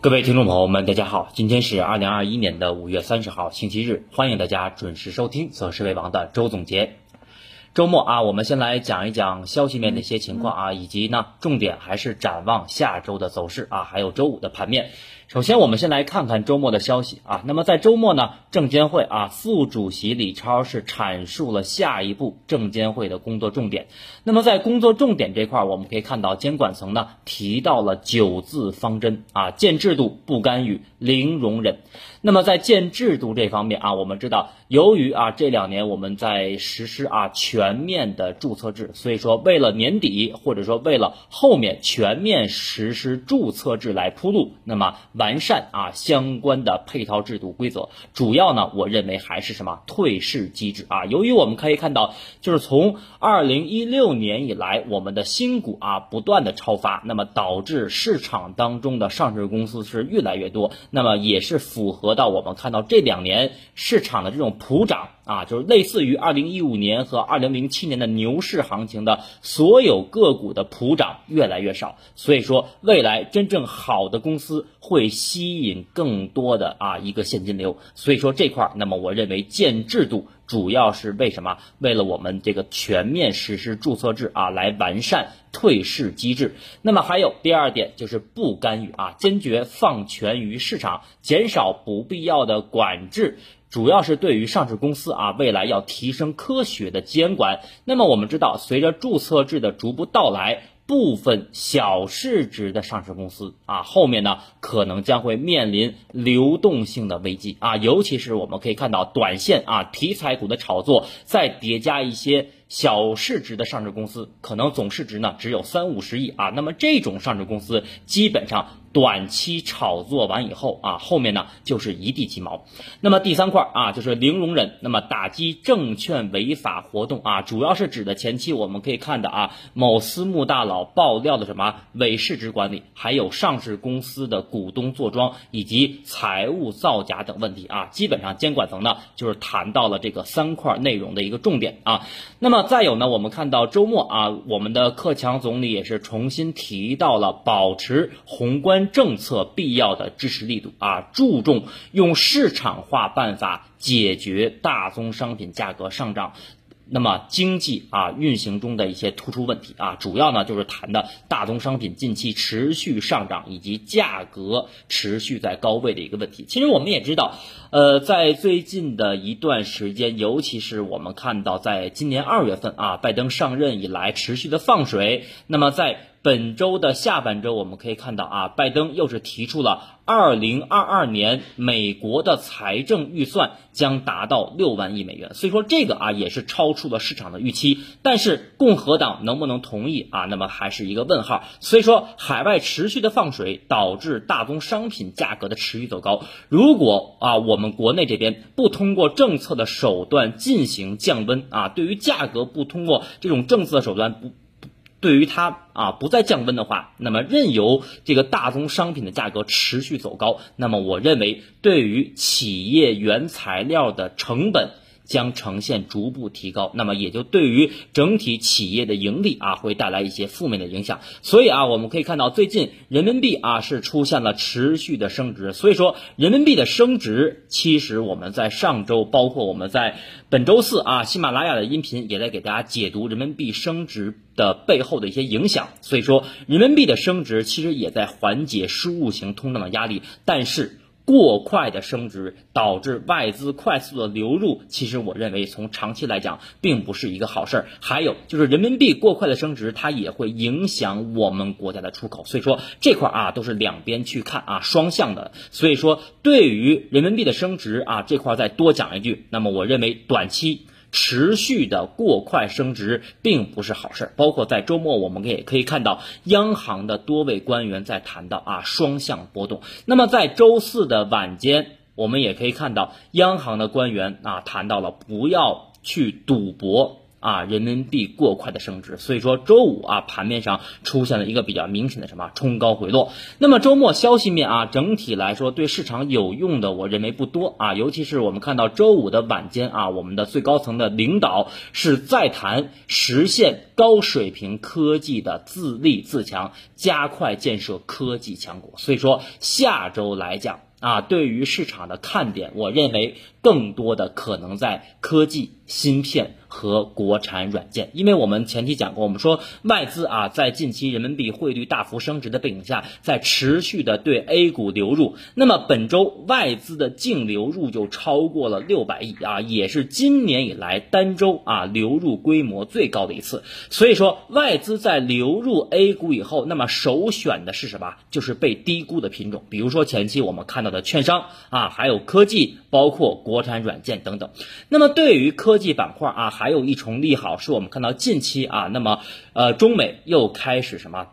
各位听众朋友们，大家好，今天是二零二一年的五月三十号，星期日，欢迎大家准时收听《择时为王》的周总结。周末啊，我们先来讲一讲消息面的一些情况啊，以及呢，重点还是展望下周的走势啊，还有周五的盘面。首先，我们先来看看周末的消息啊。那么在周末呢，证监会啊副主席李超是阐述了下一步证监会的工作重点。那么在工作重点这块，我们可以看到监管层呢提到了九字方针啊，建制度、不干预、零容忍。那么在建制度这方面啊，我们知道，由于啊这两年我们在实施啊全面的注册制，所以说为了年底或者说为了后面全面实施注册制来铺路，那么。完善啊相关的配套制度规则，主要呢，我认为还是什么退市机制啊。由于我们可以看到，就是从二零一六年以来，我们的新股啊不断的超发，那么导致市场当中的上市公司是越来越多，那么也是符合到我们看到这两年市场的这种普涨。啊，就是类似于二零一五年和二零零七年的牛市行情的所有个股的普涨越来越少，所以说未来真正好的公司会吸引更多的啊一个现金流，所以说这块儿，那么我认为建制度主要是为什么？为了我们这个全面实施注册制啊，来完善退市机制。那么还有第二点就是不干预啊，坚决放权于市场，减少不必要的管制。主要是对于上市公司啊，未来要提升科学的监管。那么我们知道，随着注册制的逐步到来，部分小市值的上市公司啊，后面呢可能将会面临流动性的危机啊，尤其是我们可以看到短线啊题材股的炒作，再叠加一些。小市值的上市公司可能总市值呢只有三五十亿啊，那么这种上市公司基本上短期炒作完以后啊，后面呢就是一地鸡毛。那么第三块啊就是零容忍，那么打击证券违法活动啊，主要是指的前期我们可以看的啊，某私募大佬爆料的什么伪市值管理，还有上市公司的股东坐庄以及财务造假等问题啊，基本上监管层呢就是谈到了这个三块内容的一个重点啊，那么。再有呢，我们看到周末啊，我们的克强总理也是重新提到了保持宏观政策必要的支持力度啊，注重用市场化办法解决大宗商品价格上涨。那么经济啊运行中的一些突出问题啊，主要呢就是谈的大宗商品近期持续上涨以及价格持续在高位的一个问题。其实我们也知道，呃，在最近的一段时间，尤其是我们看到在今年二月份啊，拜登上任以来持续的放水。那么在本周的下半周，我们可以看到啊，拜登又是提出了二零二二年美国的财政预算将达到六万亿美元，所以说这个啊也是超出了市场的预期。但是共和党能不能同意啊？那么还是一个问号。所以说海外持续的放水导致大宗商品价格的持续走高。如果啊我们国内这边不通过政策的手段进行降温啊，对于价格不通过这种政策的手段不。对于它啊不再降温的话，那么任由这个大宗商品的价格持续走高，那么我认为对于企业原材料的成本。将呈现逐步提高，那么也就对于整体企业的盈利啊会带来一些负面的影响。所以啊，我们可以看到最近人民币啊是出现了持续的升值。所以说，人民币的升值，其实我们在上周，包括我们在本周四啊，喜马拉雅的音频也在给大家解读人民币升值的背后的一些影响。所以说，人民币的升值其实也在缓解输入型通胀的压力，但是。过快的升值导致外资快速的流入，其实我认为从长期来讲并不是一个好事儿。还有就是人民币过快的升值，它也会影响我们国家的出口。所以说这块啊都是两边去看啊，双向的。所以说对于人民币的升值啊这块再多讲一句，那么我认为短期。持续的过快升值并不是好事，包括在周末我们也可以看到央行的多位官员在谈到啊双向波动。那么在周四的晚间，我们也可以看到央行的官员啊谈到了不要去赌博啊，人民币过快的升值，所以说周五啊盘面上出现了一个比较明显的什么冲高回落。那么周末消息面啊，整体来说对市场有用的，我认为不多啊。尤其是我们看到周五的晚间啊，我们的最高层的领导是再谈实现高水平科技的自立自强，加快建设科技强国。所以说下周来讲啊，对于市场的看点，我认为更多的可能在科技芯片。和国产软件，因为我们前期讲过，我们说外资啊，在近期人民币汇率大幅升值的背景下，在持续的对 A 股流入。那么本周外资的净流入就超过了六百亿啊，也是今年以来单周啊流入规模最高的一次。所以说，外资在流入 A 股以后，那么首选的是什么？就是被低估的品种，比如说前期我们看到的券商啊，还有科技，包括国国产软件等等。那么对于科技板块啊。还有一重利好，是我们看到近期啊，那么呃，中美又开始什么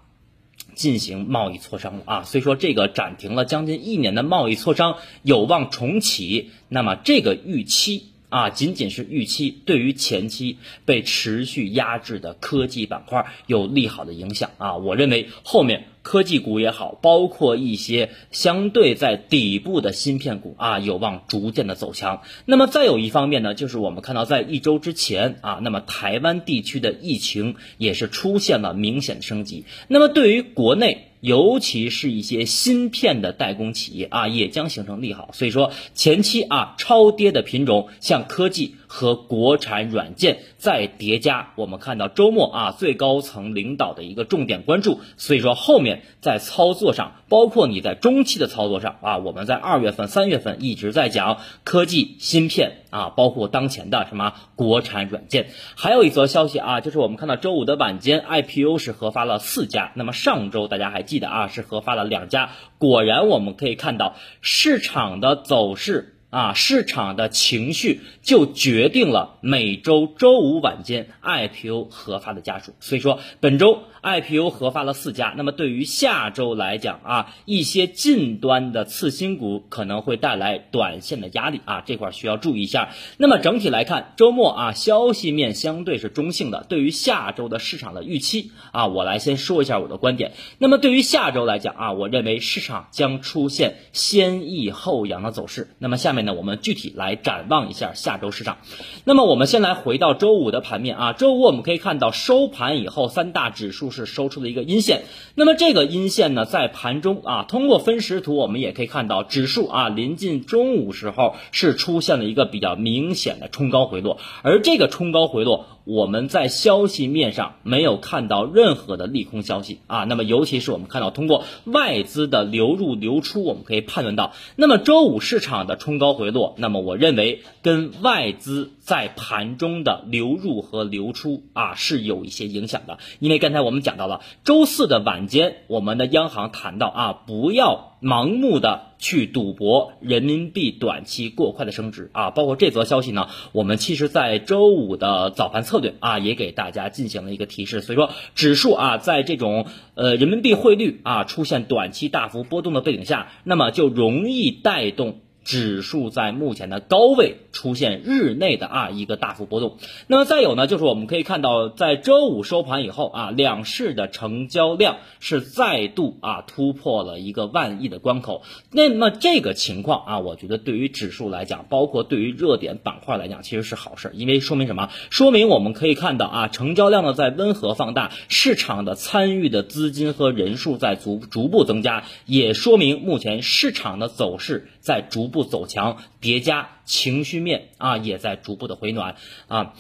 进行贸易磋商了啊，所以说这个暂停了将近一年的贸易磋商有望重启，那么这个预期。啊，仅仅是预期，对于前期被持续压制的科技板块有利好的影响啊。我认为后面科技股也好，包括一些相对在底部的芯片股啊，有望逐渐的走强。那么再有一方面呢，就是我们看到在一周之前啊，那么台湾地区的疫情也是出现了明显的升级。那么对于国内。尤其是一些芯片的代工企业啊，也将形成利好。所以说，前期啊超跌的品种，像科技。和国产软件再叠加，我们看到周末啊最高层领导的一个重点关注，所以说后面在操作上，包括你在中期的操作上啊，我们在二月份、三月份一直在讲科技芯片啊，包括当前的什么国产软件。还有一则消息啊，就是我们看到周五的晚间 IPO 是核发了四家，那么上周大家还记得啊是核发了两家，果然我们可以看到市场的走势。啊，市场的情绪就决定了每周周五晚间 IPO 核发的家数。所以说，本周 IPO 核发了四家。那么对于下周来讲啊，一些近端的次新股可能会带来短线的压力啊，这块需要注意一下。那么整体来看，周末啊，消息面相对是中性的。对于下周的市场的预期啊，我来先说一下我的观点。那么对于下周来讲啊，我认为市场将出现先抑后扬的走势。那么下面。那我们具体来展望一下下周市场。那么我们先来回到周五的盘面啊，周五我们可以看到收盘以后，三大指数是收出了一个阴线。那么这个阴线呢，在盘中啊，通过分时图我们也可以看到，指数啊临近中午时候是出现了一个比较明显的冲高回落，而这个冲高回落。我们在消息面上没有看到任何的利空消息。啊，那么尤其是我们看到通过外资的流入流出，我们可以判断到，那么周五市场的冲高回落，那么我认为跟外资在盘中的流入和流出啊是有一些影响的，因为刚才我们讲到了周四的晚间，我们的央行谈到啊，不要。盲目的去赌博人民币短期过快的升值啊，包括这则消息呢，我们其实在周五的早盘策略啊，也给大家进行了一个提示。所以说，指数啊，在这种呃人民币汇率啊出现短期大幅波动的背景下，那么就容易带动。指数在目前的高位出现日内的啊一个大幅波动，那么再有呢，就是我们可以看到，在周五收盘以后啊，两市的成交量是再度啊突破了一个万亿的关口。那么这个情况啊，我觉得对于指数来讲，包括对于热点板块来讲，其实是好事，因为说明什么？说明我们可以看到啊，成交量呢在温和放大，市场的参与的资金和人数在逐逐步增加，也说明目前市场的走势在逐。步走强，叠加情绪面啊，也在逐步的回暖啊。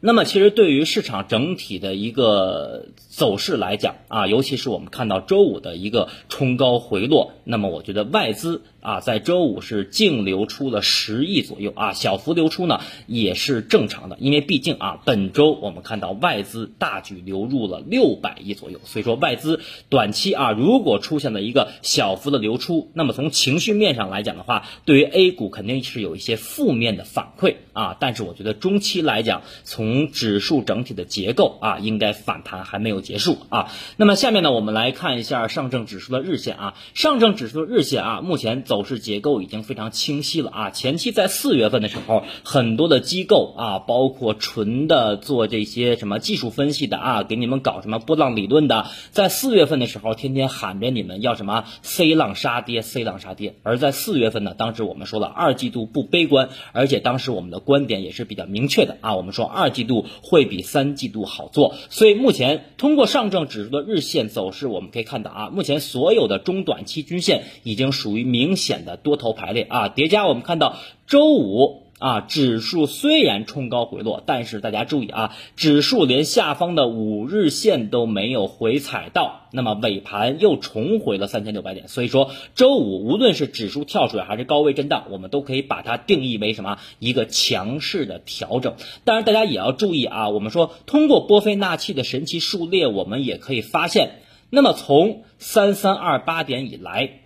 那么，其实对于市场整体的一个走势来讲啊，尤其是我们看到周五的一个冲高回落，那么我觉得外资啊，在周五是净流出了十亿左右啊，小幅流出呢也是正常的，因为毕竟啊，本周我们看到外资大举流入了六百亿左右，所以说外资短期啊，如果出现了一个小幅的流出，那么从情绪面上来讲的话，对于 A 股肯定是有一些负面的反馈啊，但是我觉得中期来讲，从指数整体的结构啊，应该反弹还没有结束啊。那么下面呢，我们来看一下上证指数的日线啊，上证指数的日线啊，目前走势结构已经非常清晰了啊。前期在四月份的时候，很多的机构啊，包括纯的做这些什么技术分析的啊，给你们搞什么波浪理论的，在四月份的时候，天天喊着你们要什么 C 浪杀跌，C 浪杀跌。而在四月份呢，当时我们说了二季度不悲观，而且当时我们的观点也是比较明确的啊，我们说二季度会比三季度好做。所以目前通过上证指数的日线走势，我们可以看到啊，目前所有的中短期均线已经属于明显的多头排列啊，叠加我们看到周五。啊，指数虽然冲高回落，但是大家注意啊，指数连下方的五日线都没有回踩到，那么尾盘又重回了三千六百点，所以说周五无论是指数跳水还是高位震荡，我们都可以把它定义为什么一个强势的调整。当然，大家也要注意啊，我们说通过波菲纳契的神奇数列，我们也可以发现，那么从三三二八点以来。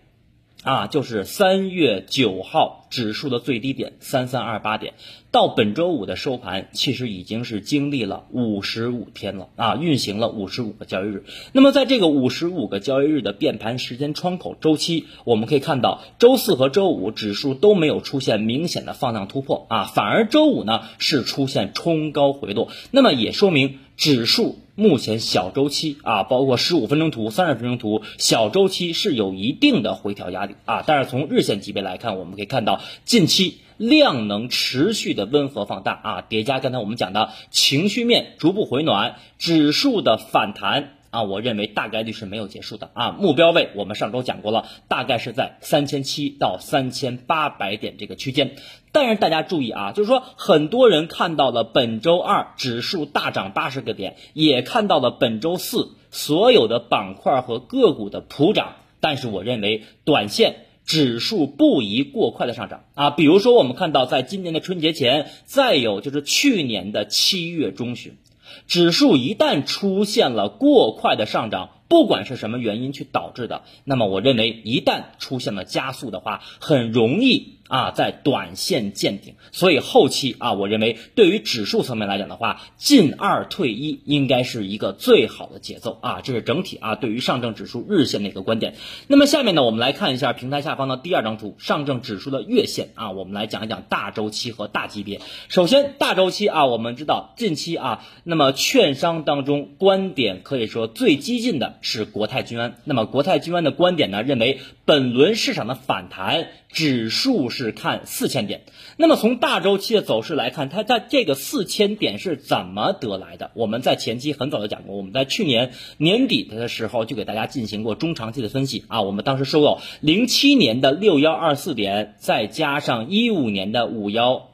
啊，就是三月九号指数的最低点三三二八点，到本周五的收盘，其实已经是经历了五十五天了啊，运行了五十五个交易日。那么在这个五十五个交易日的变盘时间窗口周期，我们可以看到，周四和周五指数都没有出现明显的放量突破啊，反而周五呢是出现冲高回落，那么也说明。指数目前小周期啊，包括十五分钟图、三十分钟图，小周期是有一定的回调压力啊。但是从日线级别来看，我们可以看到近期量能持续的温和放大啊，叠加刚才我们讲的情绪面逐步回暖，指数的反弹。啊，我认为大概率是没有结束的啊。目标位我们上周讲过了，大概是在三千七到三千八百点这个区间。但是大家注意啊，就是说很多人看到了本周二指数大涨八十个点，也看到了本周四所有的板块和个股的普涨。但是我认为短线指数不宜过快的上涨啊。比如说我们看到在今年的春节前，再有就是去年的七月中旬。指数一旦出现了过快的上涨，不管是什么原因去导致的，那么我认为一旦出现了加速的话，很容易。啊，在短线见顶，所以后期啊，我认为对于指数层面来讲的话，进二退一应该是一个最好的节奏啊，这是整体啊对于上证指数日线的一个观点。那么下面呢，我们来看一下平台下方的第二张图，上证指数的月线啊，我们来讲一讲大周期和大级别。首先大周期啊，我们知道近期啊，那么券商当中观点可以说最激进的是国泰君安。那么国泰君安的观点呢，认为本轮市场的反弹指数是。看四千点，那么从大周期的走势来看，它在这个四千点是怎么得来的？我们在前期很早就讲过，我们在去年年底的时候就给大家进行过中长期的分析啊。我们当时说过，零七年的六幺二四点，再加上一五年的五幺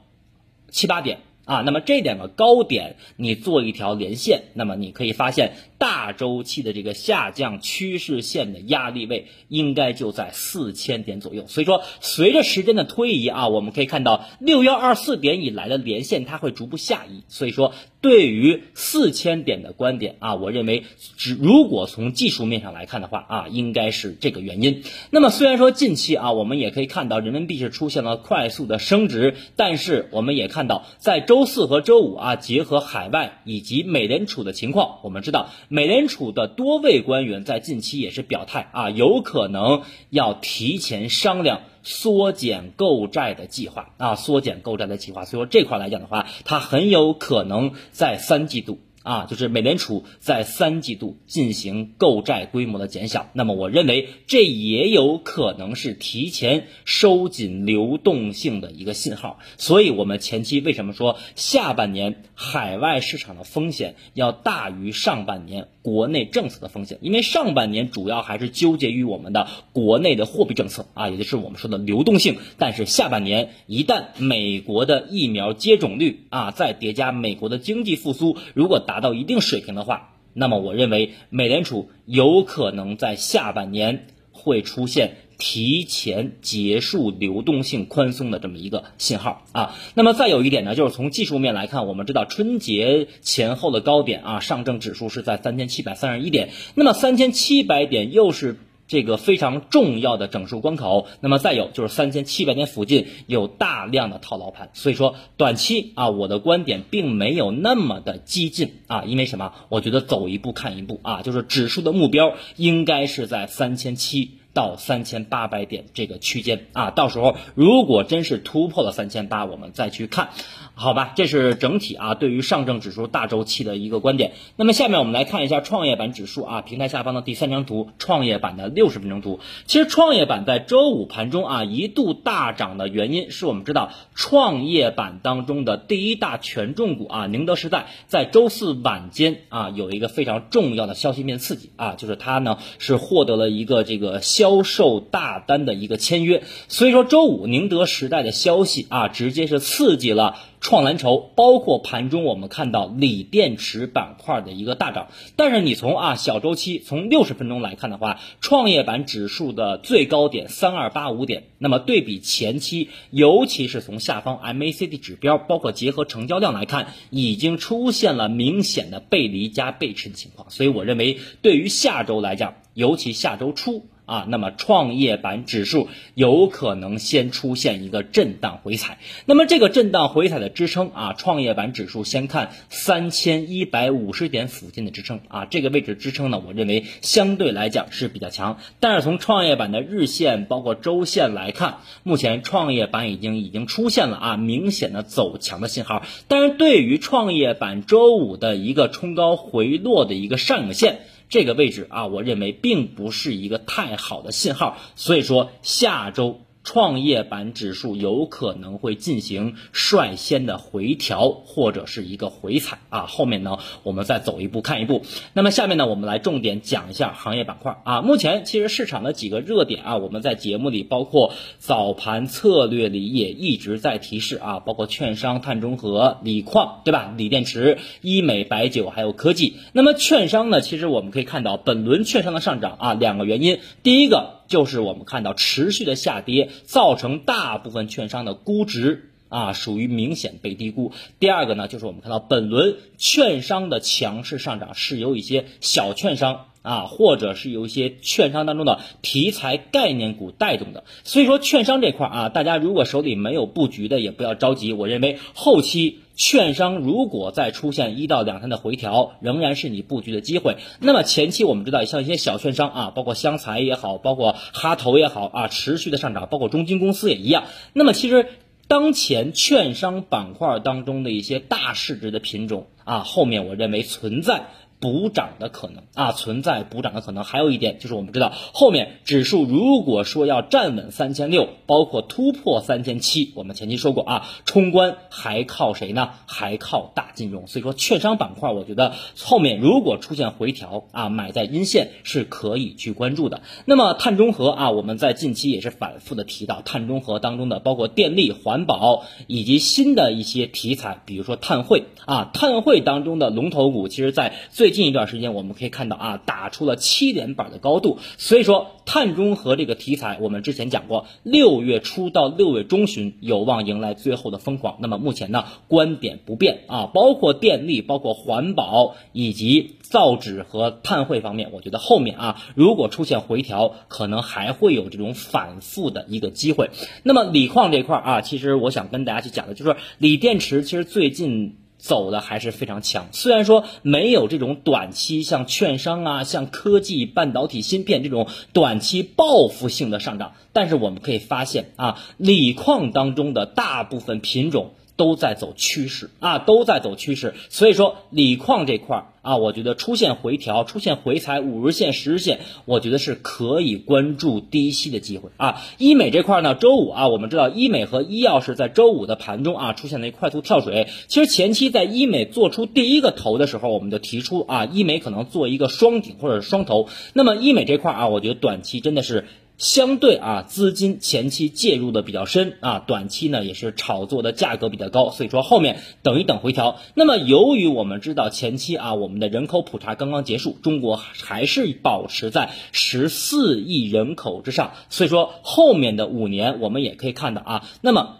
七八点啊，那么这两个高点你做一条连线，那么你可以发现。大周期的这个下降趋势线的压力位应该就在四千点左右，所以说随着时间的推移啊，我们可以看到六幺二四点以来的连线它会逐步下移，所以说对于四千点的观点啊，我认为只如果从技术面上来看的话啊，应该是这个原因。那么虽然说近期啊，我们也可以看到人民币是出现了快速的升值，但是我们也看到在周周四和周五啊，结合海外以及美联储的情况，我们知道。美联储的多位官员在近期也是表态啊，有可能要提前商量缩减购债的计划啊，缩减购债的计划。所以说这块来讲的话，它很有可能在三季度。啊，就是美联储在三季度进行购债规模的减小，那么我认为这也有可能是提前收紧流动性的一个信号。所以，我们前期为什么说下半年海外市场的风险要大于上半年国内政策的风险？因为上半年主要还是纠结于我们的国内的货币政策啊，也就是我们说的流动性。但是下半年一旦美国的疫苗接种率啊，再叠加美国的经济复苏，如果达到一定水平的话，那么我认为美联储有可能在下半年会出现提前结束流动性宽松的这么一个信号啊。那么再有一点呢，就是从技术面来看，我们知道春节前后的高点啊，上证指数是在三千七百三十一点，那么三千七百点又是。这个非常重要的整数关口，那么再有就是三千七百点附近有大量的套牢盘，所以说短期啊，我的观点并没有那么的激进啊，因为什么？我觉得走一步看一步啊，就是指数的目标应该是在三千七。到三千八百点这个区间啊，到时候如果真是突破了三千八，我们再去看，好吧？这是整体啊，对于上证指数大周期的一个观点。那么下面我们来看一下创业板指数啊，平台下方的第三张图，创业板的六十分钟图。其实创业板在周五盘中啊一度大涨的原因，是我们知道创业板当中的第一大权重股啊宁德时代，在周四晚间啊有一个非常重要的消息面刺激啊，就是它呢是获得了一个这个消。销售大单的一个签约，所以说周五宁德时代的消息啊，直接是刺激了创蓝筹，包括盘中我们看到锂电池板块的一个大涨。但是你从啊小周期从六十分钟来看的话，创业板指数的最高点三二八五点，那么对比前期，尤其是从下方 MACD 指标，包括结合成交量来看，已经出现了明显的背离加背驰的情况。所以我认为，对于下周来讲，尤其下周初。啊，那么创业板指数有可能先出现一个震荡回踩，那么这个震荡回踩的支撑啊，创业板指数先看三千一百五十点附近的支撑啊，这个位置支撑呢，我认为相对来讲是比较强，但是从创业板的日线包括周线来看，目前创业板已经已经出现了啊明显的走强的信号，但是对于创业板周五的一个冲高回落的一个上影线。这个位置啊，我认为并不是一个太好的信号，所以说下周。创业板指数有可能会进行率先的回调或者是一个回踩啊，后面呢我们再走一步看一步。那么下面呢我们来重点讲一下行业板块啊。目前其实市场的几个热点啊，我们在节目里包括早盘策略里也一直在提示啊，包括券商、碳中和、锂矿，对吧？锂电池、医美、白酒还有科技。那么券商呢，其实我们可以看到本轮券商的上涨啊，两个原因，第一个。就是我们看到持续的下跌，造成大部分券商的估值啊属于明显被低估。第二个呢，就是我们看到本轮券商的强势上涨是由一些小券商啊，或者是由一些券商当中的题材概念股带动的。所以说，券商这块啊，大家如果手里没有布局的，也不要着急。我认为后期。券商如果再出现一到两天的回调，仍然是你布局的机会。那么前期我们知道，像一些小券商啊，包括湘财也好，包括哈投也好啊，持续的上涨，包括中金公司也一样。那么其实当前券商板块当中的一些大市值的品种啊，后面我认为存在。补涨的可能啊，存在补涨的可能。还有一点就是，我们知道后面指数如果说要站稳三千六，包括突破三千七，我们前期说过啊，冲关还靠谁呢？还靠大金融。所以说，券商板块，我觉得后面如果出现回调啊，买在阴线是可以去关注的。那么碳中和啊，我们在近期也是反复的提到碳中和当中的包括电力、环保以及新的一些题材，比如说碳汇啊，碳汇当中的龙头股，其实在最最近一段时间，我们可以看到啊，打出了七连板的高度。所以说，碳中和这个题材，我们之前讲过，六月初到六月中旬有望迎来最后的疯狂。那么目前呢，观点不变啊，包括电力、包括环保以及造纸和碳汇方面，我觉得后面啊，如果出现回调，可能还会有这种反复的一个机会。那么锂矿这块儿啊，其实我想跟大家去讲的就是锂电池，其实最近。走的还是非常强，虽然说没有这种短期像券商啊、像科技、半导体、芯片这种短期报复性的上涨，但是我们可以发现啊，锂矿当中的大部分品种。都在走趋势啊，都在走趋势，所以说锂矿这块儿啊，我觉得出现回调、出现回踩五日线、十日线，我觉得是可以关注低吸的机会啊。医美这块呢，周五啊，我们知道医美和医药是在周五的盘中啊出现了一快速跳水。其实前期在医美做出第一个头的时候，我们就提出啊，医美可能做一个双顶或者双头。那么医美这块儿啊，我觉得短期真的是。相对啊，资金前期介入的比较深啊，短期呢也是炒作的价格比较高，所以说后面等一等回调。那么由于我们知道前期啊，我们的人口普查刚刚结束，中国还是保持在十四亿人口之上，所以说后面的五年我们也可以看到啊，那么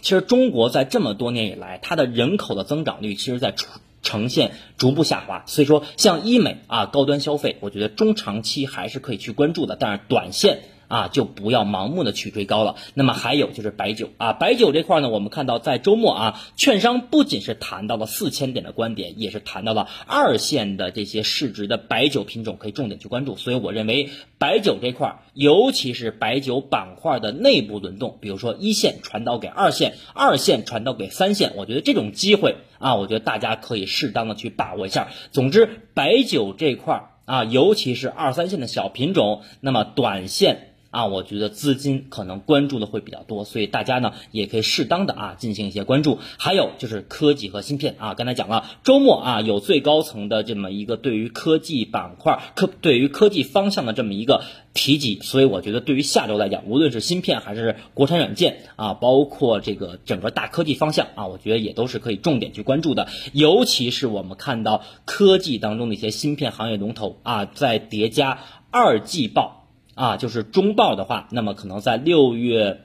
其实中国在这么多年以来，它的人口的增长率其实在出。呈现逐步下滑。所以说，像医美啊、高端消费，我觉得中长期还是可以去关注的，但是短线。啊，就不要盲目的去追高了。那么还有就是白酒啊，白酒这块呢，我们看到在周末啊，券商不仅是谈到了四千点的观点，也是谈到了二线的这些市值的白酒品种可以重点去关注。所以我认为白酒这块，尤其是白酒板块的内部轮动，比如说一线传导给二线，二线传导给三线，我觉得这种机会啊，我觉得大家可以适当的去把握一下。总之，白酒这块啊，尤其是二三线的小品种，那么短线。啊，我觉得资金可能关注的会比较多，所以大家呢也可以适当的啊进行一些关注。还有就是科技和芯片啊，刚才讲了，周末啊有最高层的这么一个对于科技板块、科对于科技方向的这么一个提及，所以我觉得对于下周来讲，无论是芯片还是国产软件啊，包括这个整个大科技方向啊，我觉得也都是可以重点去关注的。尤其是我们看到科技当中的一些芯片行业龙头啊，在叠加二季报。啊，就是中报的话，那么可能在六月。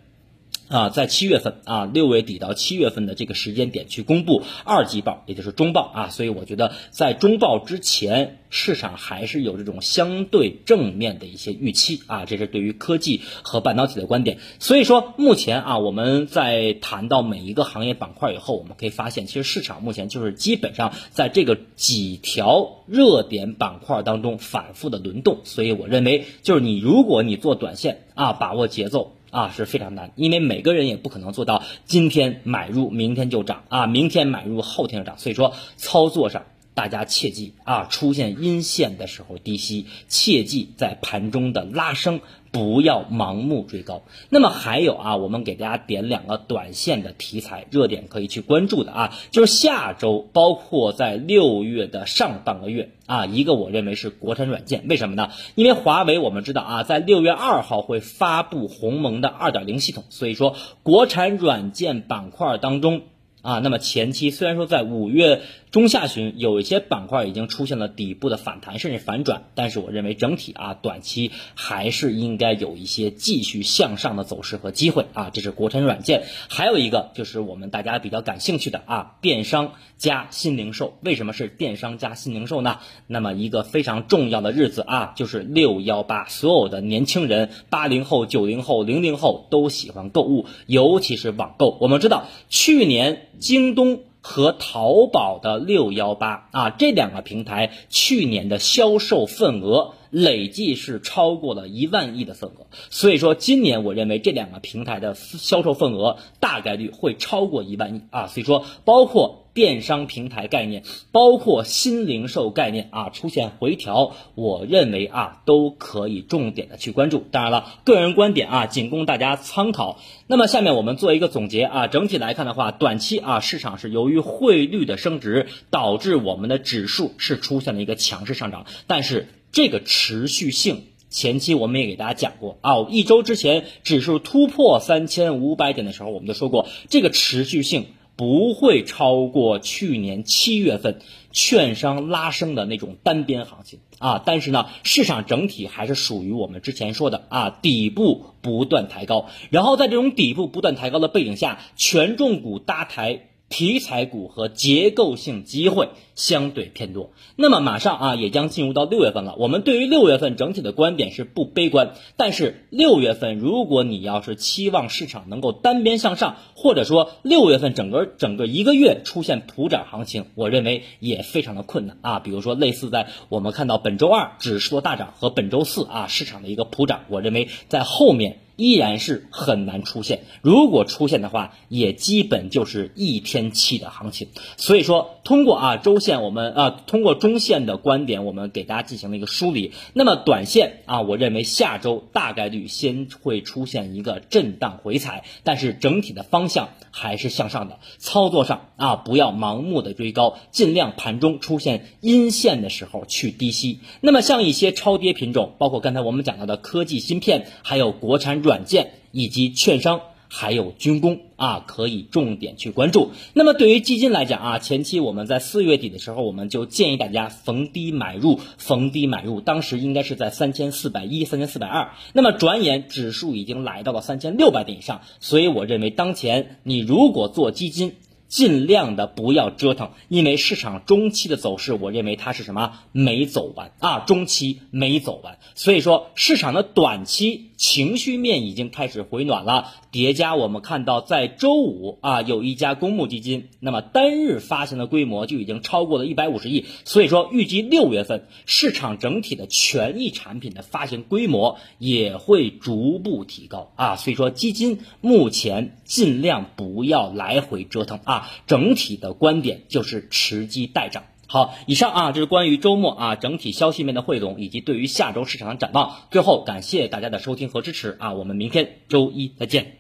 啊，在七月份啊，六月底到七月份的这个时间点去公布二季报，也就是中报啊，所以我觉得在中报之前，市场还是有这种相对正面的一些预期啊，这是对于科技和半导体的观点。所以说，目前啊，我们在谈到每一个行业板块以后，我们可以发现，其实市场目前就是基本上在这个几条热点板块当中反复的轮动。所以我认为，就是你如果你做短线啊，把握节奏。啊是非常难，因为每个人也不可能做到今天买入明天就涨。啊，明天买入后天就涨，所以说操作上大家切记啊，出现阴线的时候低吸，切记在盘中的拉升。不要盲目追高。那么还有啊，我们给大家点两个短线的题材热点可以去关注的啊，就是下周包括在六月的上半个月啊，一个我认为是国产软件，为什么呢？因为华为我们知道啊，在六月二号会发布鸿蒙的二点零系统，所以说国产软件板块当中。啊，那么前期虽然说在五月中下旬有一些板块已经出现了底部的反弹甚至反转，但是我认为整体啊短期还是应该有一些继续向上的走势和机会啊。这是国产软件，还有一个就是我们大家比较感兴趣的啊，电商加新零售。为什么是电商加新零售呢？那么一个非常重要的日子啊，就是六幺八，所有的年轻人，八零后、九零后、零零后都喜欢购物，尤其是网购。我们知道去年。京东和淘宝的六幺八啊，这两个平台去年的销售份额累计是超过了一万亿的份额，所以说今年我认为这两个平台的销售份额大概率会超过一万亿啊，所以说包括。电商平台概念，包括新零售概念啊，出现回调，我认为啊都可以重点的去关注。当然了，个人观点啊，仅供大家参考。那么下面我们做一个总结啊，整体来看的话，短期啊市场是由于汇率的升值，导致我们的指数是出现了一个强势上涨，但是这个持续性，前期我们也给大家讲过啊，一周之前指数突破三千五百点的时候，我们就说过这个持续性。不会超过去年七月份券商拉升的那种单边行情啊，但是呢，市场整体还是属于我们之前说的啊，底部不断抬高，然后在这种底部不断抬高的背景下，权重股搭台。题材股和结构性机会相对偏多，那么马上啊也将进入到六月份了。我们对于六月份整体的观点是不悲观，但是六月份如果你要是期望市场能够单边向上，或者说六月份整个整个一个月出现普涨行情，我认为也非常的困难啊。比如说类似在我们看到本周二指数的大涨和本周四啊市场的一个普涨，我认为在后面。依然是很难出现，如果出现的话，也基本就是一天期的行情。所以说，通过啊周线，我们啊通过中线的观点，我们给大家进行了一个梳理。那么短线啊，我认为下周大概率先会出现一个震荡回踩，但是整体的方向还是向上的。操作上啊，不要盲目的追高，尽量盘中出现阴线的时候去低吸。那么像一些超跌品种，包括刚才我们讲到的科技芯片，还有国产。软件以及券商还有军工啊，可以重点去关注。那么对于基金来讲啊，前期我们在四月底的时候，我们就建议大家逢低买入，逢低买入。当时应该是在三千四百一、三千四百二。那么转眼指数已经来到了三千六百点以上，所以我认为当前你如果做基金，尽量的不要折腾，因为市场中期的走势，我认为它是什么没走完啊，中期没走完，所以说市场的短期情绪面已经开始回暖了，叠加我们看到在周五啊，有一家公募基金，那么单日发行的规模就已经超过了一百五十亿，所以说预计六月份市场整体的权益产品的发行规模也会逐步提高啊，所以说基金目前尽量不要来回折腾啊。整体的观点就是持机待涨。好，以上啊，这是关于周末啊整体消息面的汇总，以及对于下周市场的展望。最后，感谢大家的收听和支持啊，我们明天周一再见。